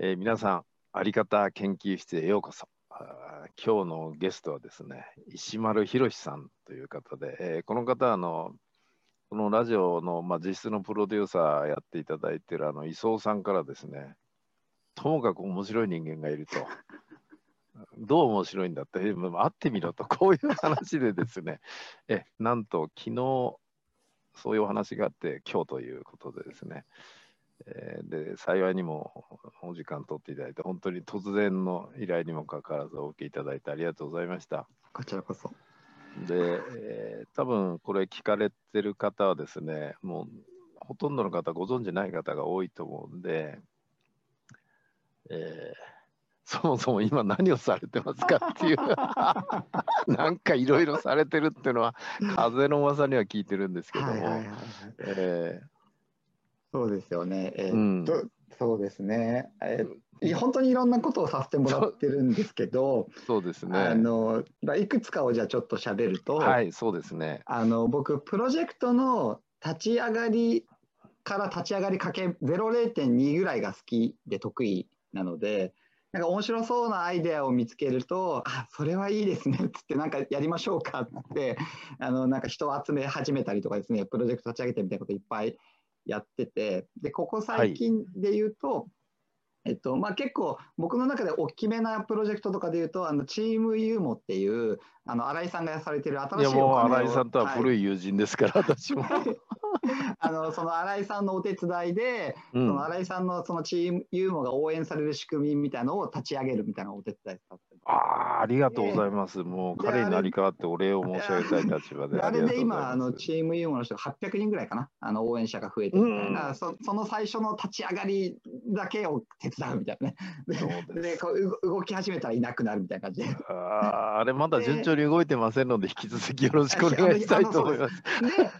えー、皆さん、あり方研究室へようこそ。今日のゲストはですね、石丸博さんという方で、えー、この方はあの、このラジオの、まあ、実質のプロデューサーやっていただいているあの磯さんからですね、ともかく面白い人間がいると。どう面白いんだって、会ってみろと、こういう話でですね、えなんと昨日、そういうお話があって、今日ということでですね、えー、で幸いにもお時間取っていただいて、本当に突然の依頼にもかかわらずお受けいただいてありがとうございました。こちらこそ。で、えー、多分これ聞かれてる方はですね、もうほとんどの方ご存じない方が多いと思うんで、えー、そもそも今何をされてますかっていう なんかいろいろされてるっていうのは風の噂には聞いてるんですけども、えーそうですよね。えー、っと、うん、そうですね。えー、本当にいろんなことをさせてもらってるんですけど、そうですね。あのいくつかをじゃあちょっと喋ると、はい、そうですね。あの僕プロジェクトの立ち上がりから立ち上がりかけゼロ0.2ぐらいが好きで得意なので。なんか面白そうなアイデアを見つけると、あ、それはいいですねっつって、なんかやりましょうかって、あの、なんか人を集め始めたりとかですね、プロジェクト立ち上げてみたいなこといっぱいやっててでここ最近で言うと、はいえっとまあ、結構僕の中で大きめなプロジェクトとかでいうとあのチームユーモっていうあの新井さんがされてる新しいいやもう新井さんとは古い友人ですから、はい、私も。あのその新井さんのお手伝いで、うん、その新井さんのそのチームユーモが応援される仕組みみたいなのを立ち上げるみたいなお手伝いさせてああありがとうございます。もう彼になり代わってお礼を申し上げたい立場で。あれで今あのチームユーモの人が800人ぐらいかな。あの応援者が増えてみたいな、その最初の立ち上がりだけを手伝うみたいなね。ででこう動き始めたらいなくなるみたいな感じで。ああれまだ順調に動いてませんので引き続きよろしくお願いしたいと思います。で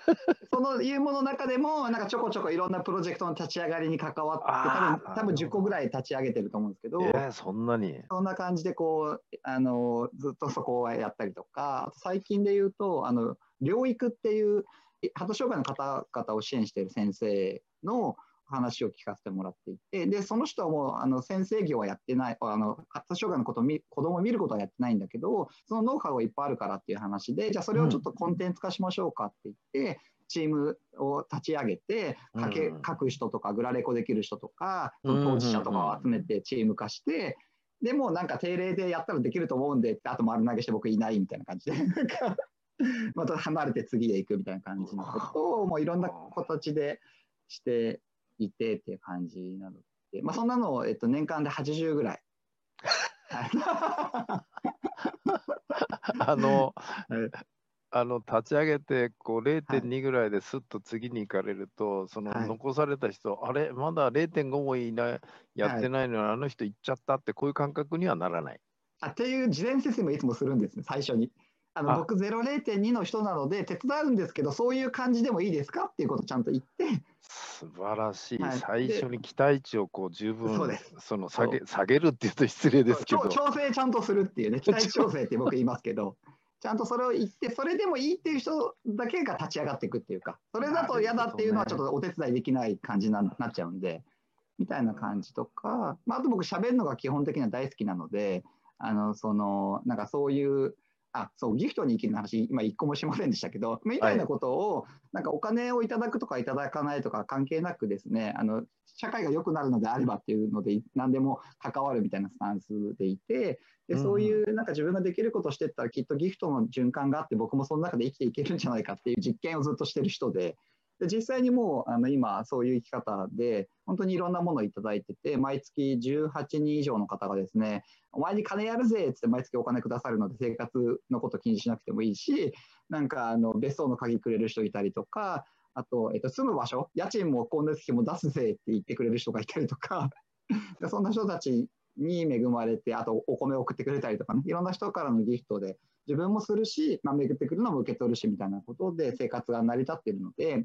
そのユーモの中でもなんかちょこちょこいろんなプロジェクトの立ち上がりに関わって多分多分10個ぐらい立ち上げてると思うんですけど、えー、そんなに？そんな感じでこうあのずっとそこをやったりとか最近で言うとあの療育っていう発達障害の方々を支援している先生の話を聞かせてもらっていてでその人はもうあの先生業はやってないあの発達障害のことを見子供を見ることはやってないんだけどそのノウハウがいっぱいあるからっていう話でじゃあそれをちょっとコンテンツ化しましょうかって言って、チームを立ち上げて書け、書く人とかグラレコできる人とか当事者とかを集めてチーム化して、でもなんか定例でやったらできると思うんでってあと丸投げして僕いないみたいな感じで また離れて次へ行くみたいな感じのことをもういろんな形でしていてっていう感じなので、まあ、そんなのを、えっと、年間で80ぐらい。あの、あの立ち上げてこう0.2ぐらいですっと次に行かれると、はい、その残された人、はい、あれ、まだ0.5もいないやってないのに、はい、あの人行っちゃったって、こういう感覚にはならない。あっていう事前説明いつもするんですね、最初に。あの僕0、0.2の人なので手伝うんですけど、そういう感じでもいいですか？っていうことをちゃんと言って。素晴らしい、はい、最初に期待値をこう十分その下げ下げるっていうと失礼ですけど。調整ちゃんとするっていうね、期待調整って僕言いますけど。ちゃんとそれを言って、それでもいいっていう人だけが立ち上がっていくっていうか、それだと嫌だっていうのはちょっとお手伝いできない感じになっちゃうんで、みたいな感じとか、まあ、あと僕喋るのが基本的には大好きなので、あの、その、なんかそういう、あそうギフトに生きる話、今一個もしませんでしたけど、みたいなことを、なんかお金をいただくとかいただかないとか関係なくですね、あの社会が良くなるのであればっていうので、何でも関わるみたいなスタンスでいて、でそういうなんか自分ができることをしていったら、きっとギフトの循環があって、僕もその中で生きていけるんじゃないかっていう実験をずっとしてる人で、で実際にもうあの今そういう生き方で本当にいろんなものを頂いてて毎月18人以上の方がですねお前に金やるぜっつって毎月お金くださるので生活のこと気にしなくてもいいしなんかあの別荘の鍵くれる人いたりとかあと、えっと、住む場所家賃も光熱費も出すぜって言ってくれる人がいたりとか そんな人たちに恵まれてあとお米送ってくれたりとかねいろんな人からのギフトで自分もするし、まあ、巡ってくるのも受け取るしみたいなことで生活が成り立っているので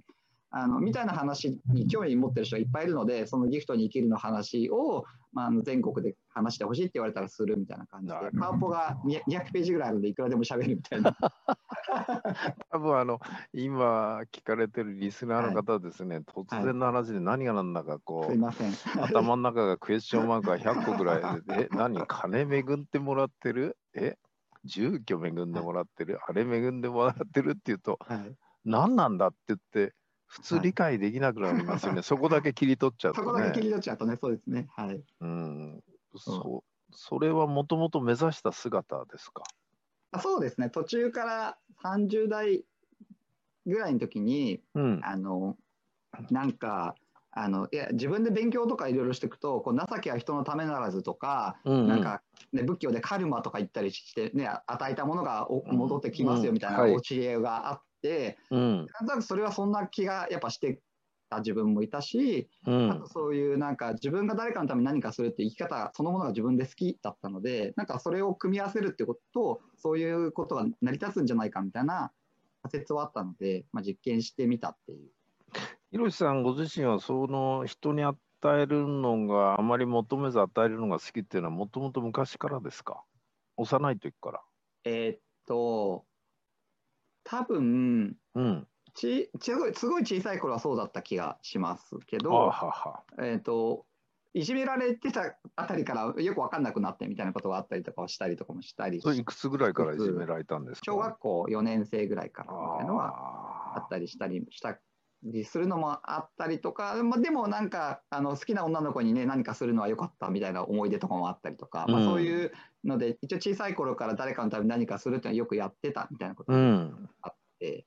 あのみたいな話に興味持ってる人がいっぱいいるのでそのギフトに生きるの話を、まあ、全国で話してほしいって言われたらするみたいな感じでパワポが200ページぐらいあるので、いくらでも喋るみたいな。多分あの今聞かれてるリスナーの方はですね、突然の話で何が何だかこう、すいません。頭の中がクエスチョンマークが100個ぐらいで、え、何？金恵ってもらってる？え？住居恵んでもらってる？あれ恵んでもらってる？って言うと、はい、何なんだって言って、普通はい理解できなくなりますよね。そこだけ切り取っちゃうそことだけ切ね。り取っちゃうとね、そうですね。はい。うん。そそれはもともと目指した姿ですか？あそうですね、途中から30代ぐらいの時に、うん。あのなんかあのいや自分で勉強とかいろいろしていくとこう情けは人のためならずとか、うんうんなんか、ね、仏教でカルマとか言ったりして、ね、与えたものがおうん戻ってきますよみたいな教えがあって、うん。なんとなくそれはそんな気がやっぱしてた自分もいたし、うんあと。そういうなんか自分が誰かのために何かするって生き方そのものが自分で好きだったのでなんかそれを組み合わせるってこととそういうことが成り立つんじゃないかみたいな仮説はあったので、まあ、実験してみたっていう。ひろしさんご自身はその人に与えるのがあまり求めず与えるのが好きっていうのはもともと昔からですか幼い時から。えーっと多分うん。ちすごいすごい小さい頃はそうだった気がしますけあど、はは。えーっといじめられてたあたりからよく分かんなくなってみたいなことがあったりとかはしたりとかもしたりそれいくつぐらいからいじめられたんですか？小学校4年生ぐらいからみたいなのはああったりしたりしたりするのもあったりとか、まあ、でもなんかあの好きな女の子にね何かするのは良かったみたいな思い出とかもあったりとか、まあ、うんそういうので一応小さい頃から誰かのために何かするっていうのはよくやってたみたいなことがん。あって、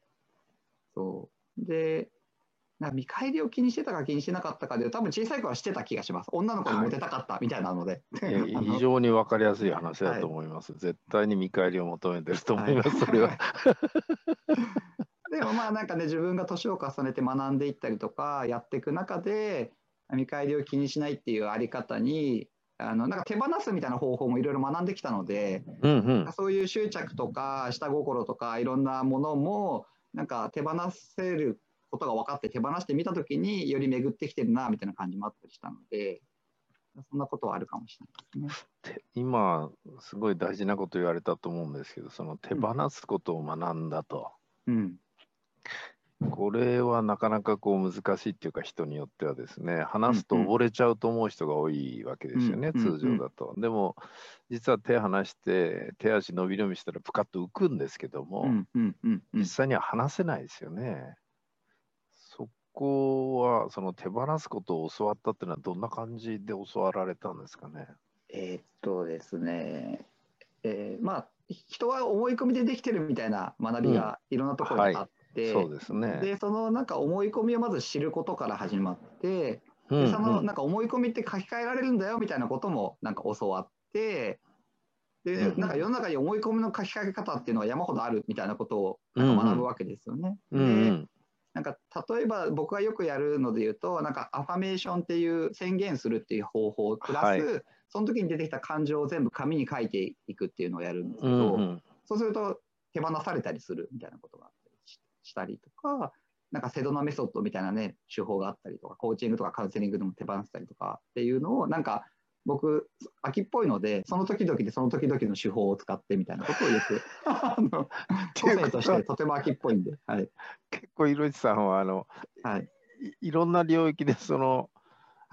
そう。でな見返りを気にしてたか気にしてなかったかで多分小さい頃はしてた気がします。女の子にモテたかったみたいなので、い。やあの非常に分かりやすい話だと思います。絶対に見返りを求めてると思います、それは。でもまあなんかね自分が年を重ねて学んでいったりとかやっていく中で見返りを気にしないっていうあり方にあのなんか手放すみたいな方法もいろいろ学んできたのでうんうん。そういう執着とか下心とかいろんなものもなんか手放せることが分かって手放してみた時により巡ってきてるなみたいな感じもあったりしたのでそんなことはあるかもしれないですね。て今、すごい大事なこと言われたと思うんですけど、その手放すことを学んだと。うんこれはなかなかこう難しいっていうか人によってはですね話すと溺れちゃうと思う人が多いわけですよね、うんうんうん通常だと。でも実は手離して手足伸び伸びしたらプカッと浮くんですけども、うんうんうんうん実際には離せないですよね。そこはその手放すことを教わったっていうのはどんな感じで教わられたんですかね？えーっとですね、えーまあ人は思い込みでできてるみたいな学びがいろんなところにあって、そうですね。でそのなんか思い込みをまず知ることから始まって、うんうんでそのなんか思い込みって書き換えられるんだよみたいなこともなんか教わって。でうんなんか世の中に思い込みの書き換え方っていうのは山ほどあるみたいなことをなんか学ぶわけですよね。うんうでんなんか例えば僕がよくやるので言うとなんかアファメーションっていう宣言するっていう方法プラス、はいその時に出てきた感情を全部紙に書いていくっていうのをやるんですけうど、んうんそうすると手放されたりするみたいなことがししたりとかなんかセドナメソッドみたいなね手法があったりとかコーチングとかカウンセリングでも手放したりとかっていうのをなんか僕秋っぽいのでその時々でその時々の手法を使ってみたいなことをよく あの個性としてとても秋っぽいんで、はい。結構、いろさんはあのはい。いいろんな領域でその、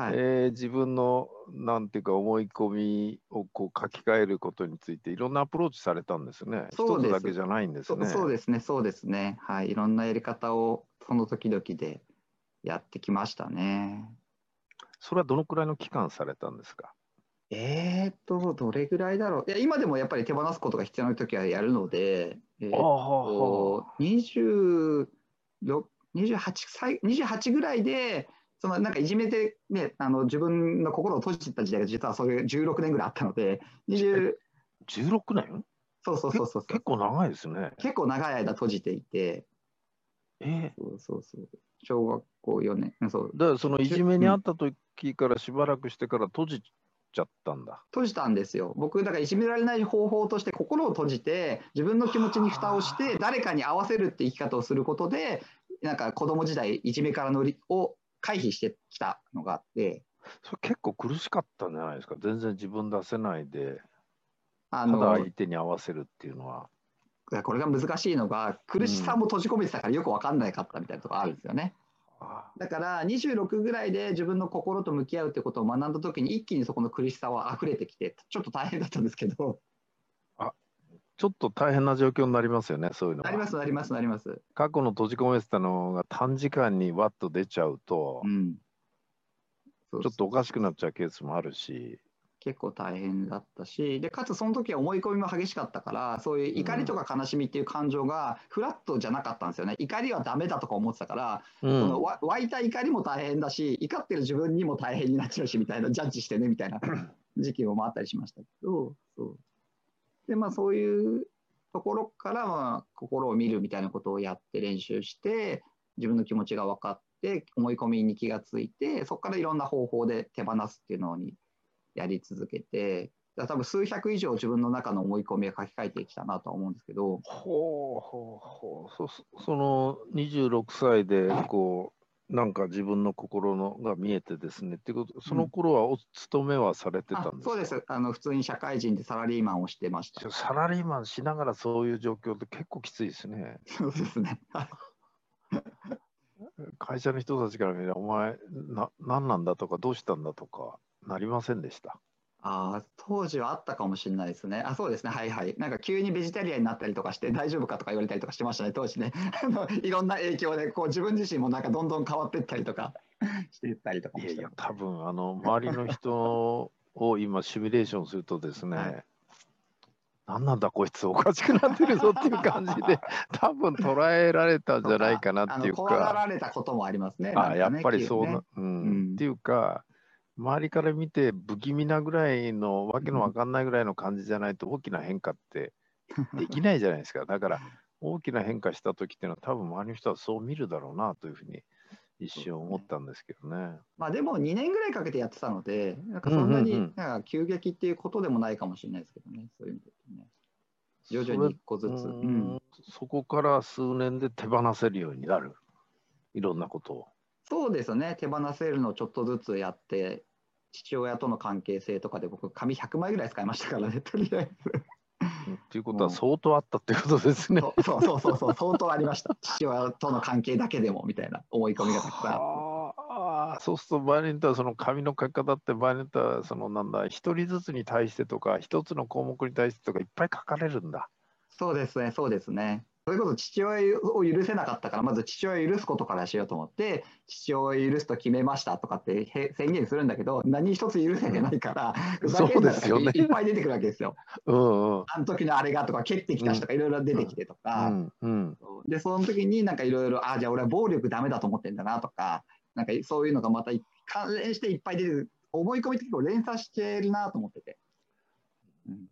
はいえー自分のなんていうか思い込みをこう書き換えることについていろんなアプローチされたんですね。そうです一つだけじゃないんですそね。そうですね、そうですね。はい、いろんなやり方をその時々でやってきましたね。それはどのくらいの期間されたんですか？えーっと、どれぐらいだろう。いや、今でもやっぱり手放すことが必要な時はやるので、えーっと、26 28歳、28ぐらいで、そのなんかいじめて、ね、あの自分の心を閉じてた時代が実はそれ16年ぐらいあったので、20 16年そうそうそうそうそう結構長いですね。結構長い間閉じていて、え？そうそうそう。小学校4年、うんそうー、だからそのいじめにあった時からしばらくしてから閉じちゃったんだ。閉じたんですよ。僕、だからいじめられない方法として心を閉じて、自分の気持ちに蓋をして、誰かに合わせるって生き方をすることで、なんか子供時代、いじめからのりを回避してきたのがあって、それ結構苦しかったんじゃないですか？全然自分出せないで、あただの相手に合わせるっていうのは。これが難しいのが苦しさも閉じ込めてたからよく分かんないかったみたいなところあるんですよね。あだから26ぐらいで自分の心と向き合うってことを学んだ時に一気にそこの苦しさは溢れてきてちょっと大変だったんですけどちょっと大変な状況になりますよね、そういうのは。なりますなりますなります。過去の閉じ込めてたのが短時間にわっと出ちゃうと、うん、そうちょっとおかしくなっちゃうケースもあるし、結構大変だったしでかつその時は思い込みも激しかったからそういう怒りとか悲しみっていう感情がフラットじゃなかったんですよね。怒りはダメだとか思ってたから、うその湧いた怒りも大変だし怒ってる自分にも大変になっちゃうしみたいなジャッジしてねみたいな 時期もあったりしましたけどそうでまあそういうところからまあ心を見るみたいなことをやって練習して自分の気持ちが分かって思い込みに気がついてそこからいろんな方法で手放すっていうのにやり続けてだ多分数百以上自分の中の思い込みを書き換えてきたなとは思うんですけど。ほうほうほう。そそその26歳でこうなんか自分の心のが見えてですねっていうことその頃はお勤めはされてたんあですか、そうですあの普通に社会人でサラリーマンをしてました。サラリーマンしながらそういう状況って結構きついですね。そうですね。会社の人たちから見れば、お前な、何なんだとか、どうしたんだとか、なりませんでした？ああ、当時はあったかもしれないですね。あ、そうですね。はいはい。なんか急にベジタリアンになったりとかして大丈夫かとか言われたりとかしてましたね、当時ね。あのいろんな影響でこう自分自身もなんかどんどん変わっていったりとか していったりとかもしていやいや、多分あの周りの人を今、シミュレーションするとですね、はい何なんだこいつおかしくなってるぞっていう感じで 多分捉えられたんじゃないかなっていうあの怖がかられたこともありますね。あやっぱりそうな、ねうんうんっていうか周りから見て不気味なぐらいのわけのわかんないぐらいの感じじゃないと大きな変化って できないじゃないですかだから大きな変化した時っていうのは多分周りの人はそう見るだろうなというふうに一瞬思ったんですけどね。まあでも2年ぐらいかけてやってたので、なんかそんなになんか急激っていうことでもないかもしれないですけどね、そういう意味でね。徐々に一個ずつ。ううんん、そこから数年で手放せるようになるいろんなことを。そうですね、手放せるのをちょっとずつやって、父親との関係性とかで僕、紙100枚ぐらい使いましたからね、とりあえず。ということはうん相当あったってことですね。そうそうそうそうそう、相当ありました。父親との関係だけでもみたいな思い込みがたくさんあって。はあそうすると場合によってはその紙の書き方って場合によってはそのなんだ一人ずつに対してとか一つの項目に対してとかいっぱい書かれるんだ。そうですね、そうですね。それこそ父親を許せなかったから、まず父親を許すことからしようと思って、父親を許すと決めましたとかってへ宣言するんだけど、何一つ許せてないから、そうですよね。いっぱい出てくるわけですよ。うんうん。あの時のあれがとか、蹴ってきた人とかいろいろ出てきてとうか、ん。うん。で、その時になんかいろいろ、あ、じゃあ俺は暴力ダメだと思ってんだなとか、なんかそういうのがまた関連していっぱい出てくる、思い込みって結構連鎖してるなと思ってて。うん、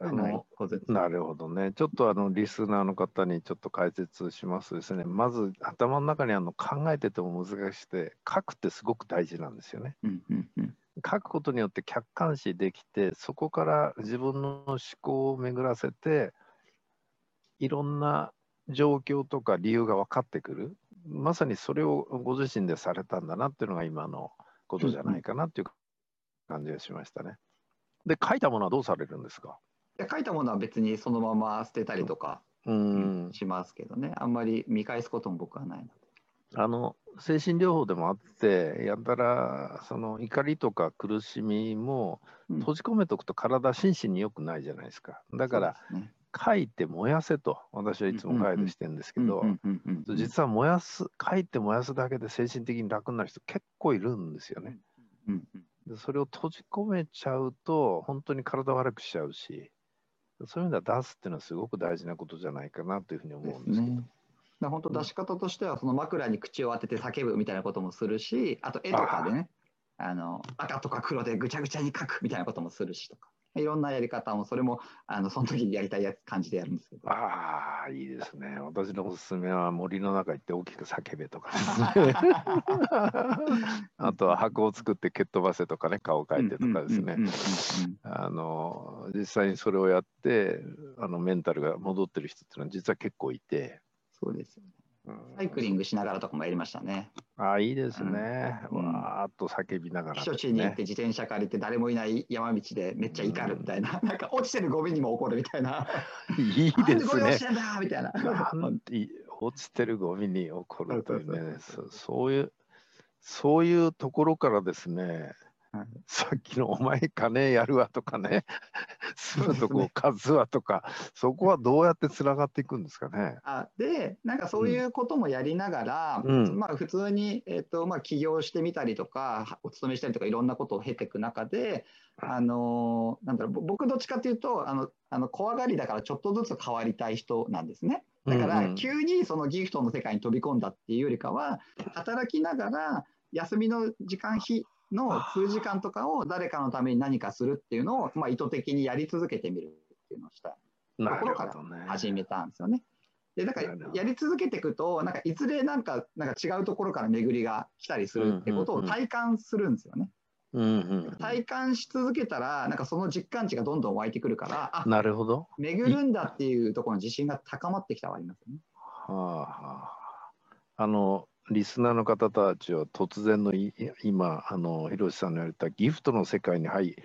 そういうのなるほどね。ちょっとあのリスナーの方にちょっと解説しますとですね。まず頭の中にあの考えてても難しくて書くってすごく大事なんですよね。うんうんうん書くことによって客観視できてそこから自分の思考を巡らせていろんな状況とか理由が分かってくるまさにそれをご自身でされたんだなっていうのが今のことじゃないかなっていう感じがしましたね。で書いたものはどうされるんですか？で書いたものは別にそのまま捨てたりとかうん。しますけどね、あんまり見返すことも僕はないので。あの精神療法でもあってやたらその怒りとか苦しみもうん。閉じ込めとくと体心身に良くないじゃないですか。だからね。書いて燃やせと私はいつもガイドしてるんですけど、実は燃やす書いて燃やすだけで精神的に楽になる人結構いるんですよね。うんうん。でそれを閉じ込めちゃうと本当に体悪くしちゃうしそういう意味では出すっていうのはすごく大事なことじゃないかなというふうに思でうんですけど。すね。本当出し方としてはその枕に口を当てて叫ぶみたいなこともするしあと絵とかでねあの赤とか黒でぐちゃぐちゃに描くみたいなこともするしとかいろんなやり方もそれもあのその時にやりたいやつ感じでやるんですけどああ、いいですね。私のおすすめは森の中行って大きく叫べとかですね。あとは箱を作って蹴っ飛ばせとかね、顔を描いてとかですねあの実際にそれをやってあのメンタルが戻ってる人っていうのは実は結構いて、そうですよね。サイクリングしながらとかもやりましたね。あいいですね。うんわーっと叫びながら、避暑地に行って自転車借りて誰もいない山道でめっちゃ怒るみたいな、なんか落ちてるゴミにも怒るみたいな。いいなんですね落ち。てんだみたいな。落ちてるゴミに起こるというね、そういう、そういうところからですね、はい。さっきのお前金やるわとかね、住むとこ貸すわとか、そこはどうやってつながっていくんですかね。あでなんかそういうこともやりながら、うん。まあ、普通に、えっとまあ、起業してみたりとかお勤めしたりとかいろんなことを経ていく中で、あのなんだろうぼ僕どっちかというとあのあの怖がりだからちょっとずつ変わりたい人なんですね。だから急にそのギフトの世界に飛び込んだっていうよりかは働きながら休みの時間費の数時間とかを誰かのために何かするっていうのを、まあ、意図的にやり続けてみるっていうのをしたところから。始めたんですよね。でだからやり続けていくとなんかいずれなんかなんか違うところから巡りが来たりするってことを体感するんですよね。うんうん体感し続けたらなんかその実感値がどんどん湧いてくるからなるほど。巡るんだっていうところの自信が高まってきたはありますよね。はあはあ、あのリスナーの方たちは突然のい今あの広瀬さんの言われたギフトの世界に入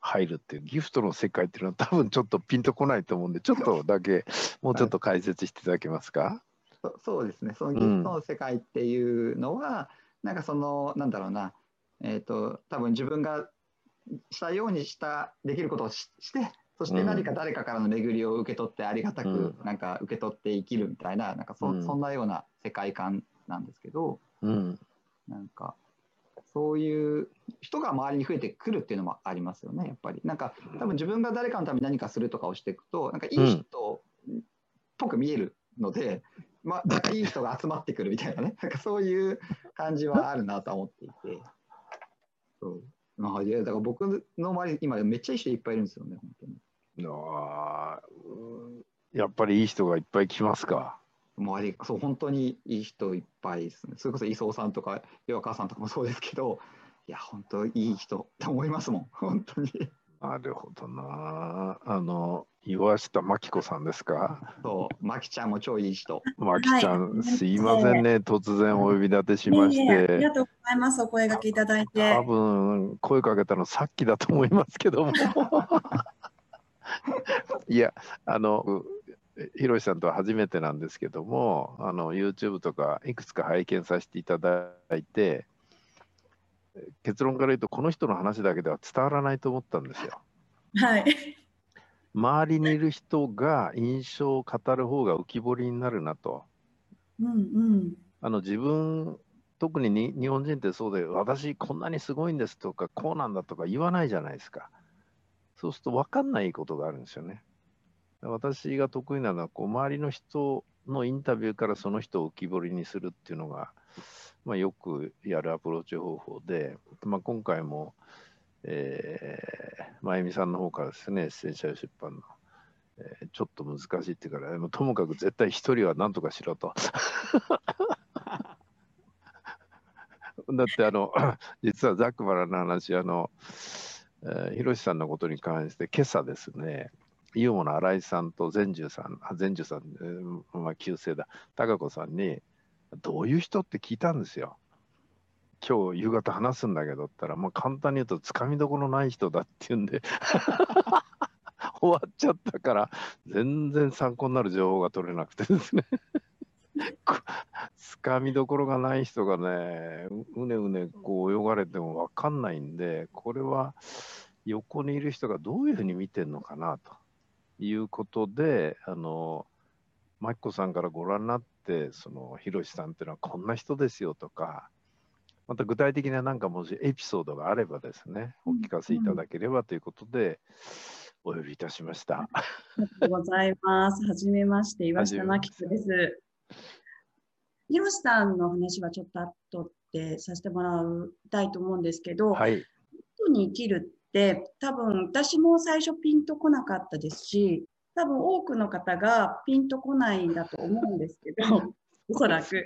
入るっていうギフトの世界っていうのは 多分ちょっとピンとこないと思うんでちょっとだけ もうちょっと解説していただけますか、そそうですね。そのギフトの世界っていうのは、なんかそのなんだろうな。えっ、と多分自分がしたようにしたできることをししてそして何か誰かからの巡りを受け取ってありがたくうん。なんか受け取って生きるみたいななんかそ,、うん。そんなような世界観なんですけどうん。なんかそういう人が周りに増えてくるっていうのもありますよねやっぱり。なんか多分自分が誰かのために何かするとかをしていくとなんかいい人っぽく見えるので、まあ、なんかいい人が集まってくるみたいなね。なんかそういう感じはあるなとは思っていて。そう。まあ、いやだから僕の周りに今めっちゃいい人いっぱいいるんですよね本当に。あやっぱりいい人がいっぱい来ますか周りそう本当にいい人いっぱいですね。それこそ磯尾さんとか岩川さんとかもそうですけどいや本当いい人って思いますもん。本当に。なるほどな。あの岩下真紀子さんですか？そうまきちゃんも超いい人。真紀ちゃん、はいすいませんね。突然お呼び立てしましいえいえありてがとうございます。お声掛けいただいて。多。分声かけたのさっきだと思いますけども。いやあのひろしさんとは初めてなんですけどもあの YouTube とかいくつか拝見させていただいて結論から言うとこの人の話だけでは伝わらないと思ったんですよ。はい。周りにいる人が印象を語る方が浮き彫りになるなと。うんうん。あの自分特にに日本人ってそうで私こんなにすごいんですとかこうなんだとか言わないじゃないですかそうすると分かんないことがあるんですよね私が得意なのはこう周りの人のインタビューからその人を浮き彫りにするっていうのが、まあ、よくやるアプローチ方法で、まあ、今回も、えー、真由美さんの方からですねエッセンシャル出版の、えーちょっと難しいっていうからもともかく絶対一人は何とかしろと。だってあの実はざっくばらんの話あの、えー、ひろしさんのことに関して今朝ですねイオモの新井さんと善寿さん善寿さん、まあ、旧姓だ。貴子さんにどういう人って聞いたんですよ。今日夕方話すんだけどったら、まあ、簡単に言うとつかみどころない人だっていうんで 終わっちゃったから全然参考になる情報が取れなくてですね。つかみどころがない人がねううねうねこう泳がれても分かんないんでこれは横にいる人がどういうふうに見てるのかなと。いうことであのマキコさんからご覧になってそのひろしさんっていうのはこんな人ですよとかまた具体的ななんかもしエピソードがあればですねお聞かせいただければということでお呼びいたしました。ありがとうございます。はじめまして、岩下真紀子です。ひろしさんの話はちょっと後でさせてもらいたいと思うんですけど、はい、人に生きるって多分私も最初ピンとこなかったですし、多分多くの方がピンとこないんだと思うんですけど、おそらく。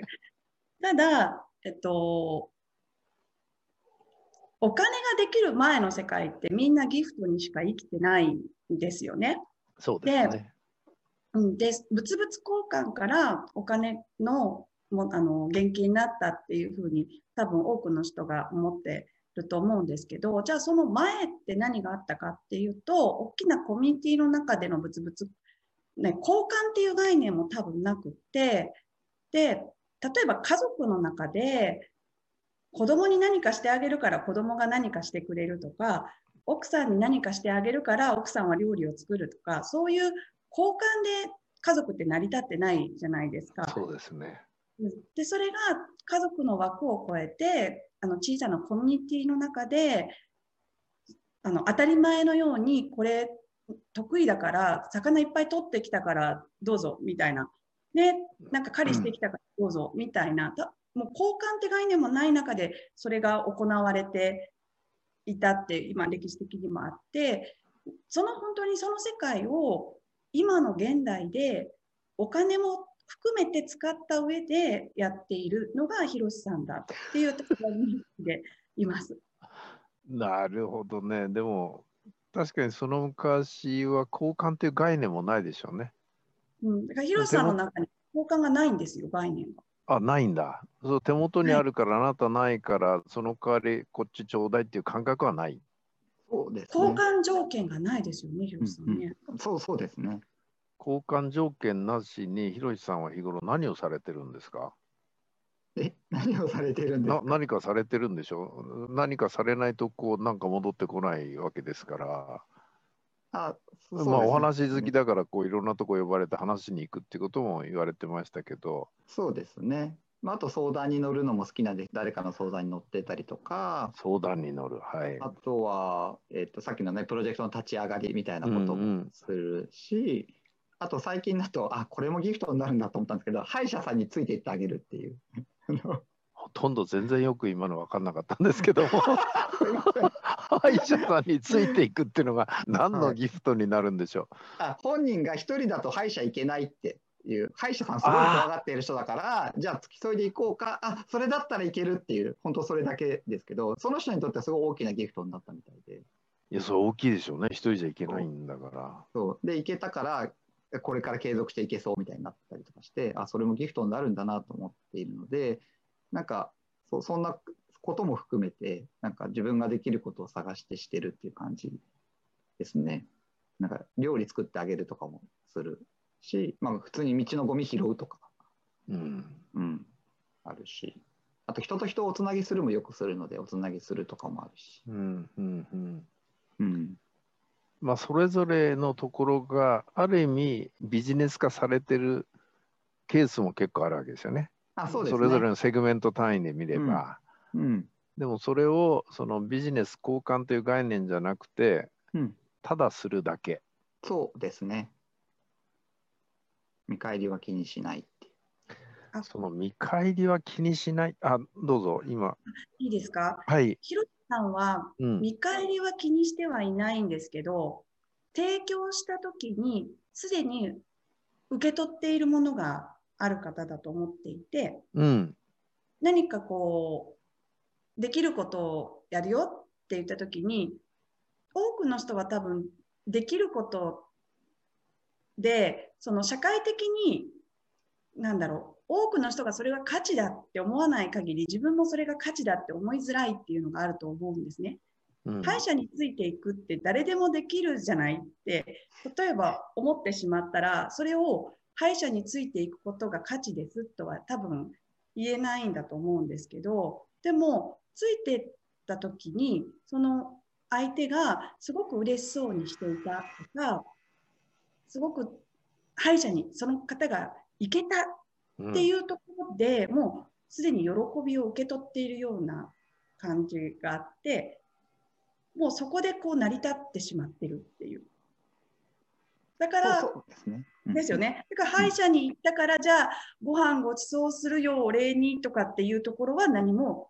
ただ、えっと、お金ができる前の世界ってみんなギフトにしか生きてないんですよね。そうですね。うん、で物々交換からお金のもあの現金になったっていうふうに多分多くの人が思ってると思うんですけどじゃあその前って何があったかっていうと大きなコミュニティの中でのブツブツ、ね、交換っていう概念も多分なくってで例えば家族の中で子供に何かしてあげるから子供が何かしてくれるとか奥さんに何かしてあげるから奥さんは料理を作るとかそういう交換で家族って成り立ってないじゃないですか。そうですね。でそれが家族の枠を超えてあの小さなコミュニティの中であの当たり前のようにこれ得意だから魚いっぱい取ってきたからどうぞみたいな、ね、なんか狩りしてきたからどうぞみたいな、もう交換って概念もない中でそれが行われていたって今歴史的にもあってその本当にその世界を今の現代でお金も含めて使った上でやっているのが広瀬さんだっていうところにでいます。なるほどね。でも確かにその昔は交換っていう概念もないでしょうね。うん、だから広瀬さんの中に交換がないんですよ、概念が。あ、ないんだ。そう手元にあるから、あなたないから、その代わりこっちちょうだいっていう感覚はない。そうです、ね、交換条件がないですよね、広瀬さんね、うんうん。そうそうですね。交換条件なしに、ひろしさんは日頃何をされてるんですか？え、何をされてるんですか？何かされてるんでしょ？う何かされないと、こう、なんか戻ってこないわけですから。あね、まあ、お話好きだから、こう、いろんなとこ呼ばれて話しに行くってことも言われてましたけど。そうですね。まあ、あと相談に乗るのも好きなんで、誰かの相談に乗ってたりとか、相談に乗る、はい。あとは、えーと、さっきのね、プロジェクトの立ち上がりみたいなこともするし、うんうんあと最近だと、あ、これもギフトになるんだと思ったんですけど、歯医者さんについていってあげるっていう。ほとんど全然よく今の分かんなかったんですけども。歯医者さんについていくっていうのが何のギフトになるんでしょう、はい、あ本人が一人だと歯医者行けないっていう。歯医者さんすごい怖がっている人だからじゃあ付き添いで行こうか。あそれだったらいけるっていう本当それだけですけどその人にとってはすごい大きなギフトになったみたいで。いやそれ大きいでしょうね。一人じゃいけないんだから。そう。で行けたからこれから継続していけそうみたいになったりとかして、あ、それもギフトになるんだなと思っているので、なんかそ、そんなことも含めて、なんか自分ができることを探してしてるっていう感じですね。なんか料理作ってあげるとかもするし、まあ普通に道のゴミ拾うとか、うん、うん、あるし、あと人と人をおつなぎするもよくするので、おつなぎするとかもあるし。うんうんうん。うんまあ、それぞれのところがある意味ビジネス化されてるケースも結構あるわけですよね。あそうです、ね、それぞれのセグメント単位で見れば。うん、うん、でもそれをそのビジネス交換という概念じゃなくて、うん、ただするだけ。そうですね。見返りは気にしないその見返りは気にしない？あ、どうぞ、今。いいですか？はい。さんは見返りは気にしてはいないんですけど、うん、提供した時にすでに受け取っているものがある方だと思っていて、うん、何かこうできることをやるよって言った時に多くの人は多分できることでその社会的になんだろう多くの人がそれが価値だって思わない限り自分もそれが価値だって思いづらいっていうのがあると思うんですね。うん、歯医者についていくって誰でもできるじゃないって例えば思ってしまったらそれを歯医者についていくことが価値ですとは多分言えないんだと思うんですけどでもついてった時にその相手がすごく嬉しそうにしていたとかすごく歯医者にその方が行けたっていうところで、うん、もうすでに喜びを受け取っているような感じがあってもうそこでこう成り立ってしまってるっていう。だからですね、ですよね。だから歯医者に行ったから、じゃあご飯ごちそうするよお礼にとかっていうところは何も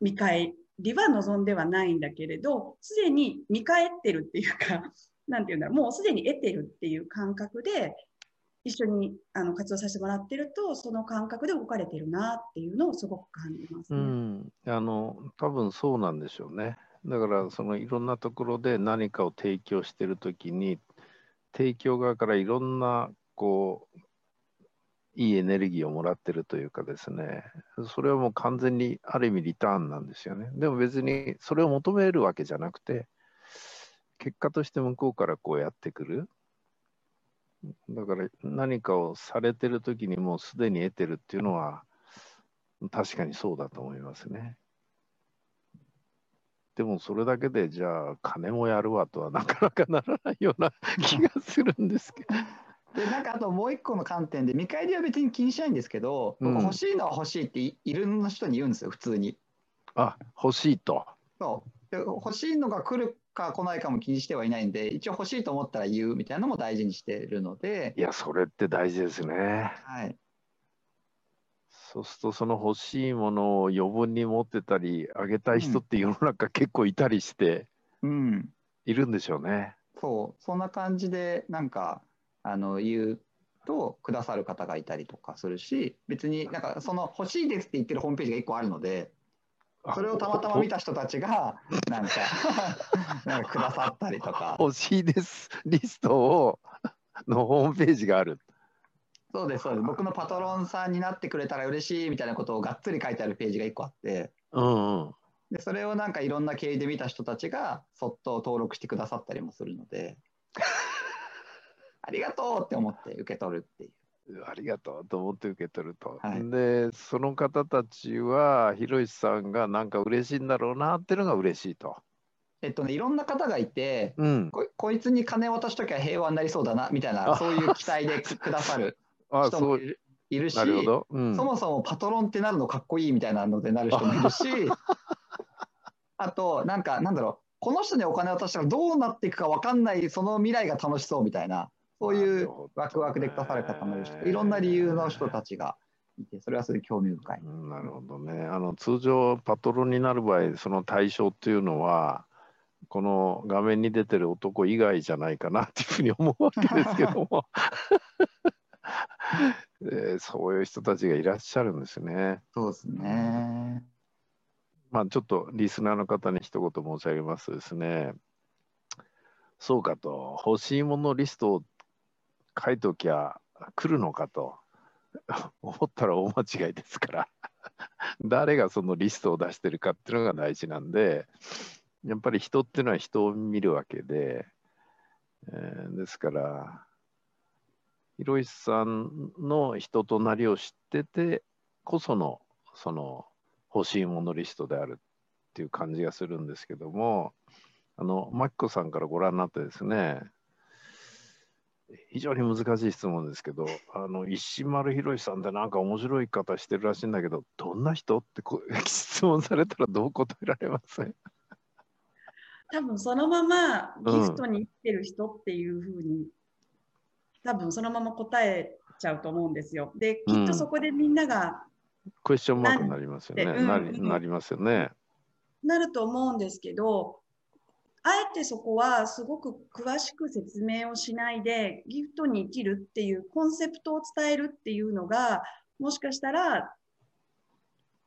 見返りは望んではないんだけれどすでに見返ってるっていうか何て言うんだろうもうすでに得てるっていう感覚で一緒にあの活動させてもらってるとその感覚で動かれてるなっていうのをすごく感じます、ね、うん、あの多分そうなんでしょうね。だからそのいろんなところで何かを提供してる時に提供側からいろんなこういいエネルギーをもらってるというかですね、それはもう完全にある意味リターンなんですよね。でも別にそれを求めるわけじゃなくて、結果として向こうからこうやってくる。だから何かをされてる時にもうすでに得てるっていうのは確かにそうだと思いますね。でもそれだけでじゃあ金もやるわとはなかなかならないような気がするんですけど。でなんかあともう一個の観点で見返りは別に気にしないんですけど、うん僕欲しいのは欲しいっていいるの人に言うんですよ普通に。あ欲しいと。そうで欲しいのが来るか来ないかも気にしてはいないんで一応欲しいと思ったら言うみたいなのも大事にしてるので。い、や、それって大事ですね。はい、そうすると、その欲しいものを余分に持ってたり、あげたい人って世の中結構いたりして、うん、いるんでしょうね。そう。そんな感じでなんかあの言うとくださる方がいたりとかするし別になんかその欲しいですって言ってるホームページが1個あるのであそれをたまたま見た人たちがなんか なんかくださったりとか欲しいですリストをのホームページがある。そうですそうです僕のパトロンさんになってくれたら嬉しいみたいなことをがっつり書いてあるページが1個あってうんうん。でそれをなんかいろんな経緯で見た人たちがそっと登録してくださったりもするので ありがとうって思って受け取るっていう。ありがとうと思って受け取ると。はいで、その方たちは、ひろしさんがなんか嬉しいんだろうなっていうのが嬉しいと。えっとね、いろんな方がいてうん。ここいつに金渡しときゃ平和になりそうだなみたいなあそういう期待でく くださるあ、人もいるいるし。うん。そもそもパトロンってなるのかっこいいみたいなのでなる人もいるし あとなんかなんだろうこの人にお金渡したらどうなっていくか分かんないその未来が楽しそうみたいなそういうワクワクでくださる方もいるしいろんな理由の人たちがいてそれはそれで興味深い。うんなるほどね。あの通常パトロンになる場合、その対象っていうのは、この画面に出てる男以外じゃないかなっていうふうに思うわけですけども、えーそういう人たちがいらっしゃるんですね。そうですね。まあちょっとリスナーの方に一言申し上げますとですね、そうかと、欲しいものリストを書いときゃ来るのかと。思ったら大間違いですから、誰がそのリストを出してるかっていうのが大事なんで、やっぱり人っていうのは人を見るわけで、えーですから、ひろしさんの人となりを知っててこその、その欲しいものリストであるっていう感じがするんですけども、あの、マキコさんからご覧になってですね、非常に難しい質問ですけど、あの石丸ひろしさんってなんか面白い方してるらしいんだけど、どんな人？ってこう 質問されたらどう答えられません？多分そのままうんギフトに生きてる人っていうふうに、多分そのまま答えちゃうと思うんですよ。で、きっとそこでみんながクエスチョンマークになりますよね。なりますよね。なると思うんですけど、あえてそこはすごく詳しく説明をしないで、ギフトに生きるっていうコンセプトを伝えるっていうのが、もしかしたら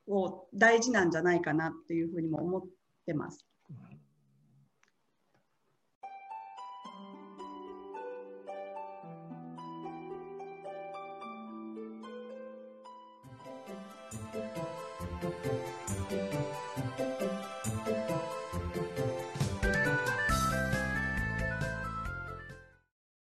こう大事なんじゃないかなっていうふうにも思ってます。